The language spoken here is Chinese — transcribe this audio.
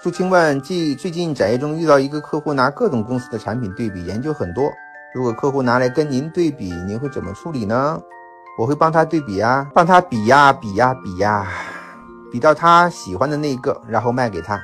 付清问，记最近展业中遇到一个客户拿各种公司的产品对比研究很多。如果客户拿来跟您对比您会怎么处理呢？我会帮他对比啊帮他比呀比呀比呀比到他喜欢的那一个然后卖给他。